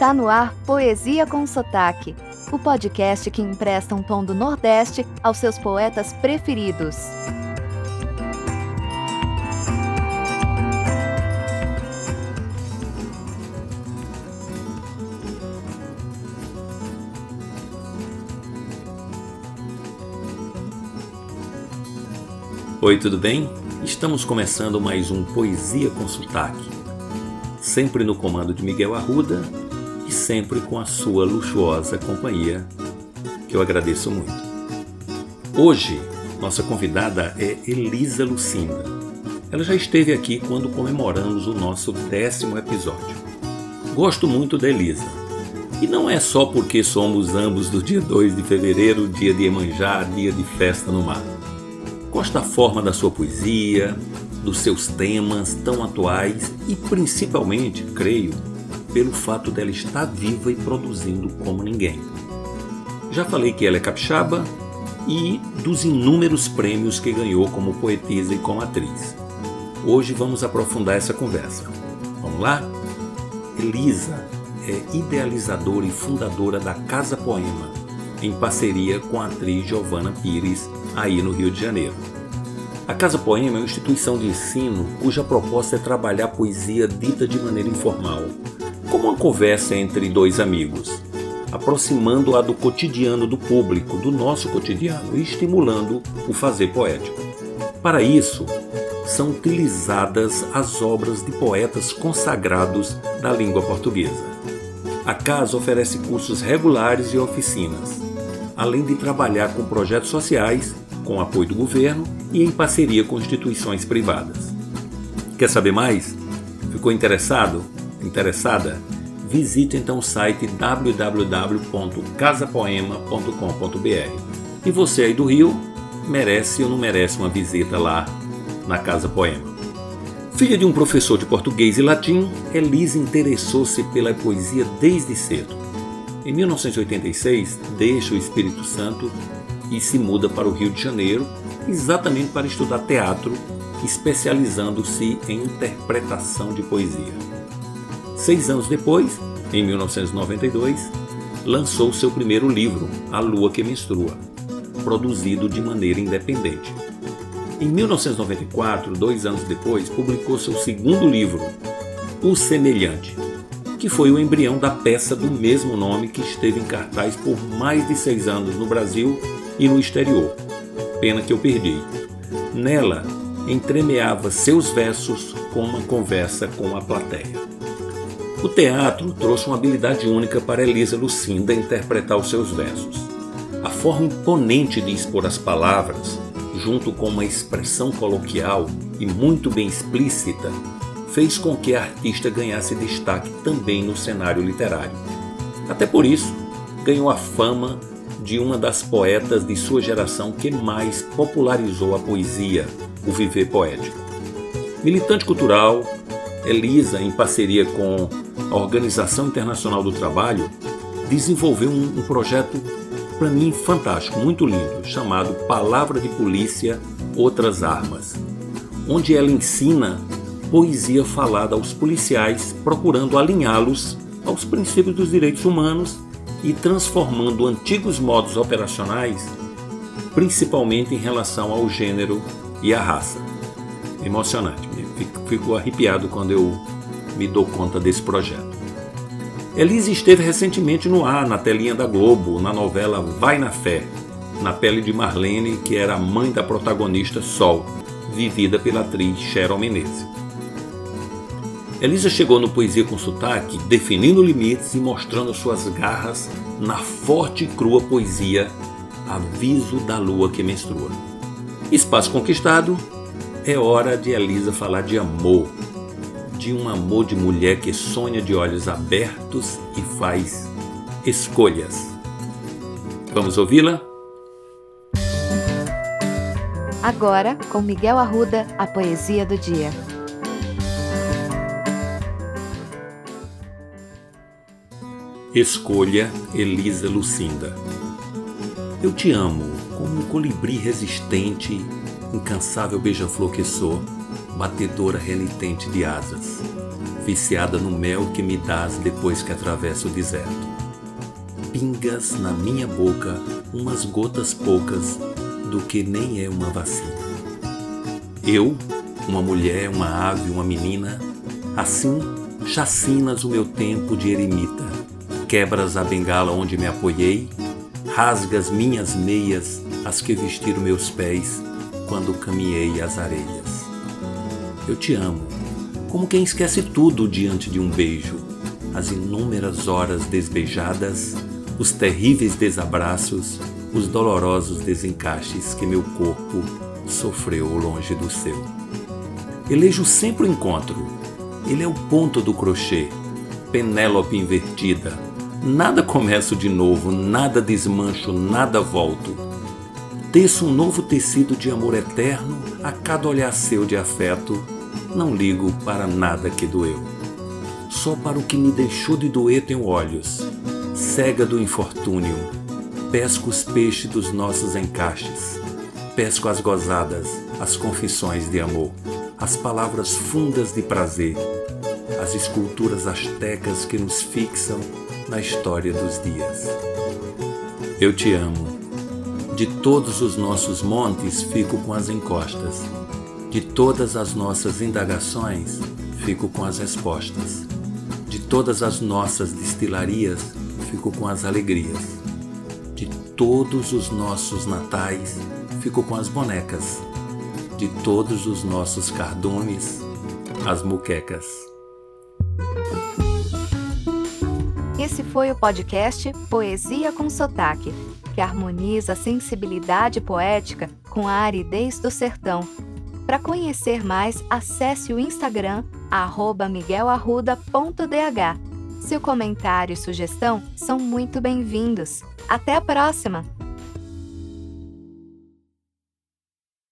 Está no ar Poesia com Sotaque, o podcast que empresta um tom do Nordeste aos seus poetas preferidos. Oi, tudo bem? Estamos começando mais um Poesia com Sotaque. Sempre no comando de Miguel Arruda e sempre com a sua luxuosa companhia, que eu agradeço muito. Hoje, nossa convidada é Elisa Lucinda. Ela já esteve aqui quando comemoramos o nosso décimo episódio. Gosto muito da Elisa. E não é só porque somos ambos do dia 2 de fevereiro, dia de Emanjá, dia de festa no mar. Gosto da forma da sua poesia, dos seus temas tão atuais e principalmente, creio, pelo fato dela estar viva e produzindo como ninguém. Já falei que ela é capixaba e dos inúmeros prêmios que ganhou como poetisa e como atriz. Hoje vamos aprofundar essa conversa. Vamos lá? Elisa é idealizadora e fundadora da Casa Poema, em parceria com a atriz Giovana Pires, aí no Rio de Janeiro. A Casa Poema é uma instituição de ensino cuja proposta é trabalhar poesia dita de maneira informal, como uma conversa entre dois amigos, aproximando-a do cotidiano do público, do nosso cotidiano, e estimulando o fazer poético. Para isso, são utilizadas as obras de poetas consagrados da língua portuguesa. A casa oferece cursos regulares e oficinas, além de trabalhar com projetos sociais com apoio do governo e em parceria com instituições privadas. Quer saber mais? Ficou interessado? Interessada? Visite então o site www.casapoema.com.br. E você aí do Rio, merece ou não merece uma visita lá na Casa Poema? Filha de um professor de português e latim, Elise interessou-se pela poesia desde cedo. Em 1986, deixa o Espírito Santo e se muda para o Rio de Janeiro, exatamente para estudar teatro, especializando-se em interpretação de poesia. Seis anos depois, em 1992, lançou seu primeiro livro, A Lua que Menstrua, produzido de maneira independente. Em 1994, dois anos depois, publicou seu segundo livro, O Semelhante, que foi o embrião da peça do mesmo nome que esteve em cartaz por mais de seis anos no Brasil e no exterior. Pena que eu perdi. Nela, entremeava seus versos com uma conversa com a plateia. O teatro trouxe uma habilidade única para Elisa Lucinda interpretar os seus versos. A forma imponente de expor as palavras, junto com uma expressão coloquial e muito bem explícita, fez com que a artista ganhasse destaque também no cenário literário. Até por isso, ganhou a fama de uma das poetas de sua geração que mais popularizou a poesia, o viver poético. Militante cultural, Elisa, em parceria com a Organização Internacional do Trabalho, desenvolveu um, um projeto para mim fantástico, muito lindo, chamado Palavra de Polícia, Outras Armas, onde ela ensina poesia falada aos policiais, procurando alinhá-los aos princípios dos direitos humanos e transformando antigos modos operacionais, principalmente em relação ao gênero e à raça. Emocionante, fico arrepiado quando eu me dou conta desse projeto. Elise esteve recentemente no ar, na telinha da Globo, na novela Vai na Fé, na pele de Marlene, que era a mãe da protagonista Sol, vivida pela atriz Cheryl Menezes. Elisa chegou no Poesia com Sotaque definindo limites e mostrando suas garras na forte e crua poesia Aviso da Lua que Menstrua. Espaço conquistado, é hora de Elisa falar de amor, de um amor de mulher que sonha de olhos abertos e faz escolhas. Vamos ouvi-la? Agora, com Miguel Arruda, a poesia do dia. Escolha Elisa Lucinda. Eu te amo como um colibri resistente, incansável beija-flor que sou. Batedora renitente de asas, viciada no mel que me dás depois que atravesso o deserto. Pingas na minha boca umas gotas poucas do que nem é uma vacina. Eu, uma mulher, uma ave, uma menina, assim chacinas o meu tempo de eremita, quebras a bengala onde me apoiei, rasgas minhas meias, as que vestiram meus pés quando caminhei as areias. Eu te amo, como quem esquece tudo diante de um beijo, as inúmeras horas desbeijadas, os terríveis desabraços, os dolorosos desencaixes que meu corpo sofreu longe do seu. Elejo sempre o encontro. Ele é o ponto do crochê, Penélope invertida. Nada começo de novo, nada desmancho, nada volto. Teço um novo tecido de amor eterno a cada olhar seu de afeto. Não ligo para nada que doeu. Só para o que me deixou de doer tenho olhos. Cega do infortúnio, pesco os peixes dos nossos encaixes, pesco as gozadas, as confissões de amor, as palavras fundas de prazer, as esculturas astecas que nos fixam na história dos dias. Eu te amo. De todos os nossos montes fico com as encostas. De todas as nossas indagações fico com as respostas. De todas as nossas destilarias fico com as alegrias de todos os nossos natais, fico com as bonecas. De todos os nossos cardumes, as muquecas. Esse foi o podcast Poesia com Sotaque, que harmoniza a sensibilidade poética com a aridez do sertão. Para conhecer mais, acesse o Instagram miguelarruda.dh. Seu comentário e sugestão são muito bem-vindos. Até a próxima!